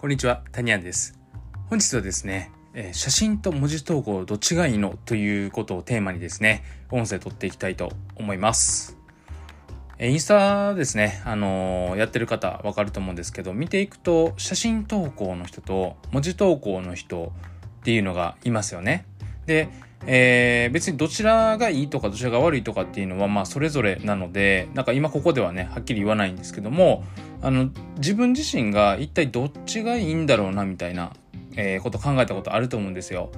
こんにちは、タニアンです。本日はですね、え写真と文字投稿どっちがいいのということをテーマにですね、音声撮っていきたいと思います。えインスタですね、あのー、やってる方わかると思うんですけど、見ていくと写真投稿の人と文字投稿の人っていうのがいますよね。で、えー、別にどちらがいいとかどちらが悪いとかっていうのはまあそれぞれなのでなんか今ここではねはっきり言わないんですけどもあの自分自身が一体どっちがいいんだろうなみたいな、えー、こと考えたことあると思うんですよ。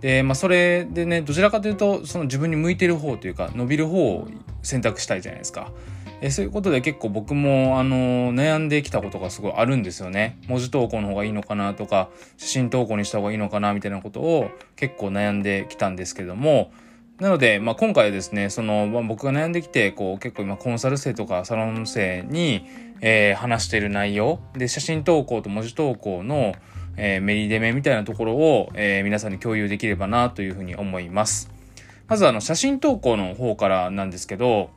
でまあそれでねどちらかというとその自分に向いてる方というか伸びる方を選択したいじゃないですか。えそういうことで結構僕もあの悩んできたことがすごいあるんですよね。文字投稿の方がいいのかなとか写真投稿にした方がいいのかなみたいなことを結構悩んできたんですけどもなので、まあ、今回はですねその、まあ、僕が悩んできてこう結構今コンサル生とかサロン生に、えー、話している内容で写真投稿と文字投稿の、えー、メリデメみたいなところを、えー、皆さんに共有できればなというふうに思います。まずあの写真投稿の方からなんですけど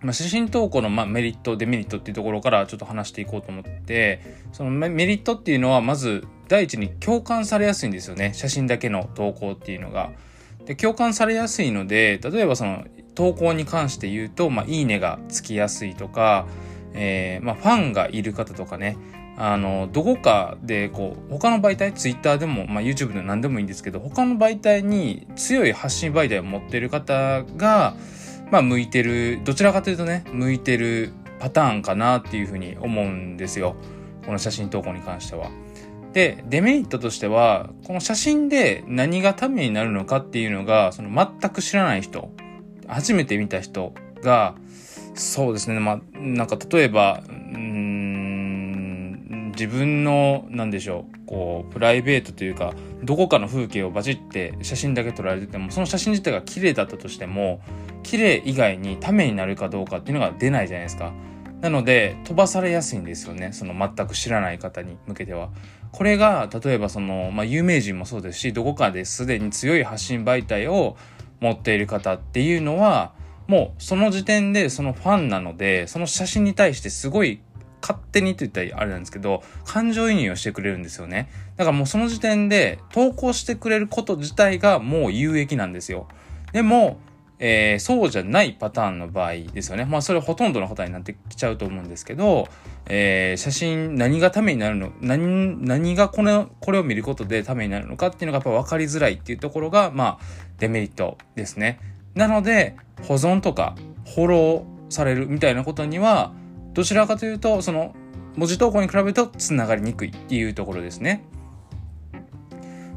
まあ、写真投稿のまあメリット、デメリットっていうところからちょっと話していこうと思って、そのメリットっていうのはまず第一に共感されやすいんですよね。写真だけの投稿っていうのが。で、共感されやすいので、例えばその投稿に関して言うと、まあ、いいねがつきやすいとか、えー、まあ、ファンがいる方とかね、あの、どこかで、こう、他の媒体、Twitter でも、まあ、YouTube でも何でもいいんですけど、他の媒体に強い発信媒体を持っている方が、まあ向いてるどちらかというとね向いてるパターンかなっていうふうに思うんですよこの写真投稿に関しては。でデメリットとしてはこの写真で何がためになるのかっていうのがその全く知らない人初めて見た人がそうですねまあなんか例えば自分の何でしょうこうプライベートというかどこかの風景をバチって写真だけ撮られててもその写真自体が綺麗だったとしても綺麗以外にためになるかどうかっていうのが出ないじゃないですか。なので飛ばされやすいんですよねその全く知らない方に向けては。これが例えばその、まあ、有名人もそうですしどこかですでに強い発信媒体を持っている方っていうのはもうその時点でそのファンなのでその写真に対してすごい勝手にって言ったらあれなんですけど感情移入をしてくれるんですよねだからもうその時点で投稿してくれること自体がもう有益なんですよでもえー、そうじゃないパターンの場合ですよね。まあそれほとんどの方になってきちゃうと思うんですけど、えー、写真何がためになるの何、何がこれこれを見ることでためになるのかっていうのがやっぱ分かりづらいっていうところが、まあデメリットですね。なので、保存とかフォローされるみたいなことには、どちらかというと、その文字投稿に比べると繋がりにくいっていうところですね。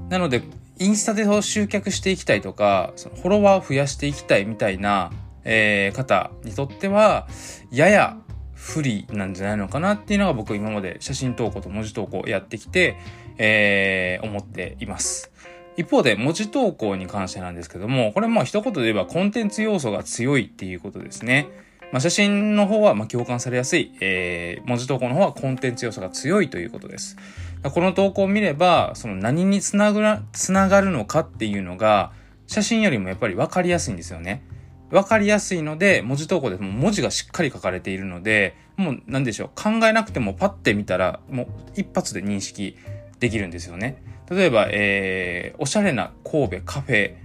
なので、インスタで集客していきたいとか、そのフォロワーを増やしていきたいみたいな、えー、方にとっては、やや不利なんじゃないのかなっていうのが僕今まで写真投稿と文字投稿やってきて、えー、思っています。一方で文字投稿に関してなんですけども、これも一言で言えばコンテンツ要素が強いっていうことですね。まあ、写真の方はま共感されやすい、えー、文字投稿の方はコンテンツ要素が強いということです。この投稿を見れば、その何につながつながるのかっていうのが、写真よりもやっぱり分かりやすいんですよね。分かりやすいので、文字投稿でも文字がしっかり書かれているので、もう何でしょう、考えなくてもパッて見たら、もう一発で認識できるんですよね。例えば、えー、おしゃれな神戸カフェ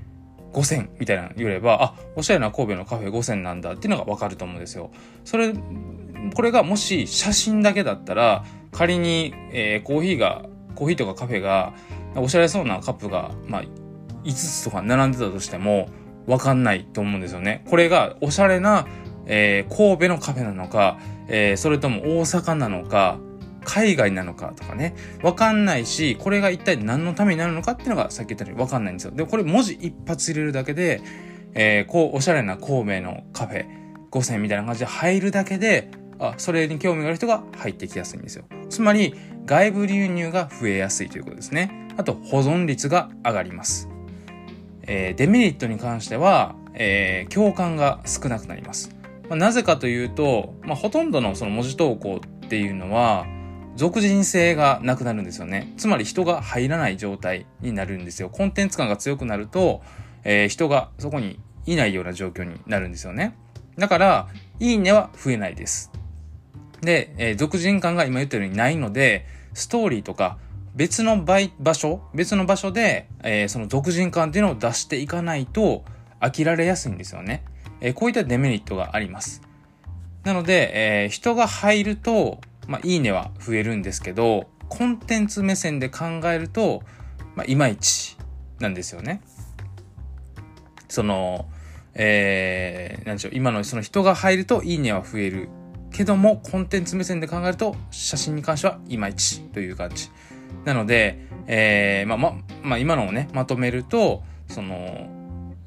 5000みたいなの言えば、あ、おしゃれな神戸のカフェ5000なんだっていうのが分かると思うんですよ。それ、これがもし写真だけだったら、仮に、えー、コーヒーが、コーヒーとかカフェが、おしゃれそうなカップが、まあ、5つとか並んでたとしても、わかんないと思うんですよね。これが、おしゃれな、えー、神戸のカフェなのか、えー、それとも大阪なのか、海外なのかとかね、わかんないし、これが一体何のためになるのかっていうのがさっき言ったようにわかんないんですよ。で、これ文字一発入れるだけで、えー、こう、おしゃれな神戸のカフェ5000みたいな感じで入るだけで、あ、それに興味がある人が入ってきやすいんですよ。つまり、外部流入が増えやすいということですね。あと、保存率が上がります。えー、デメリットに関しては、えー、共感が少なくなります。まあ、なぜかというと、まあ、ほとんどのその文字投稿っていうのは、俗人性がなくなるんですよね。つまり人が入らない状態になるんですよ。コンテンツ感が強くなると、えー、人がそこにいないような状況になるんですよね。だから、いいねは増えないです。で、えー、俗人感が今言ったようにないので、ストーリーとか別の場所、別の場所で、えー、その俗人感っていうのを出していかないと飽きられやすいんですよね。え、こういったデメリットがあります。なので、え、人が入ると、まあ、いいねは増えるんですけど、コンテンツ目線で考えると、まあ、いまいちなんですよね。その、えー、なんでしょう、今のその人が入るといいねは増える。けども、コンテンツ目線で考えると、写真に関してはいまいちという感じ。なので、えー、まあ、ま、まあ、今のをね、まとめると、その、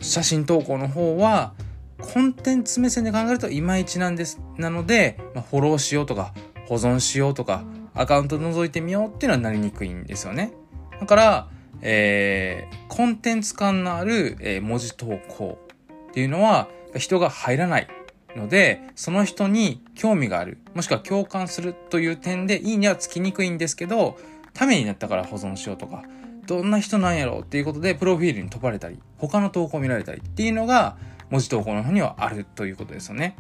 写真投稿の方は、コンテンツ目線で考えるといまいちなんです。なので、まあ、フォローしようとか、保存しようとか、アカウント覗いてみようっていうのはなりにくいんですよね。だから、えー、コンテンツ感のある、え、文字投稿っていうのは人が入らないので、その人に興味がある、もしくは共感するという点でいいねはつきにくいんですけど、ためになったから保存しようとか、どんな人なんやろうっていうことで、プロフィールに飛ばれたり、他の投稿を見られたりっていうのが、文字投稿の方にはあるということですよね。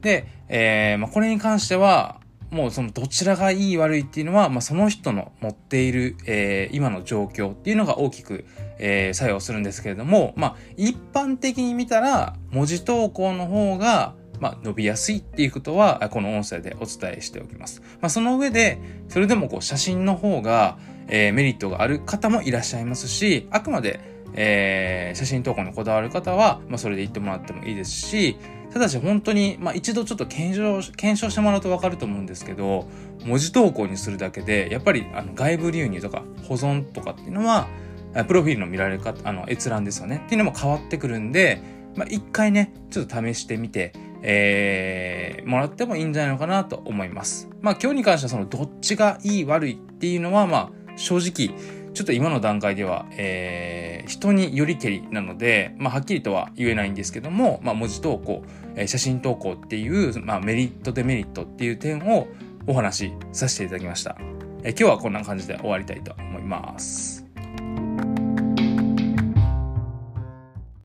で、えー、まあ、これに関しては、もうそのどちらがいい悪いっていうのは、まあ、その人の持っている、えー、今の状況っていうのが大きく、えー、作用するんですけれども、まあ、一般的に見たら、文字投稿の方が、まあ、伸びやすいっていうことは、この音声でお伝えしておきます。まあ、その上で、それでもこう写真の方が、えー、メリットがある方もいらっしゃいますし、あくまで、えー、写真投稿にこだわる方は、まあ、それで言ってもらってもいいですし、ただし本当に、まあ、一度ちょっと検証、検証してもらうとわかると思うんですけど、文字投稿にするだけで、やっぱりあの外部流入とか保存とかっていうのは、プロフィールの見られ方、あの閲覧ですよね。っていうのも変わってくるんで、まあ、一回ね、ちょっと試してみて、えー、もらってもいいんじゃないのかなと思います。まあ今日に関してはそのどっちがいい悪いっていうのはまあ正直ちょっと今の段階では、えー、人によりけりなので、まあはっきりとは言えないんですけども、まあ文字投稿、えー、写真投稿っていう、まあメリットデメリットっていう点をお話しさせていただきました。えー、今日はこんな感じで終わりたいと思います。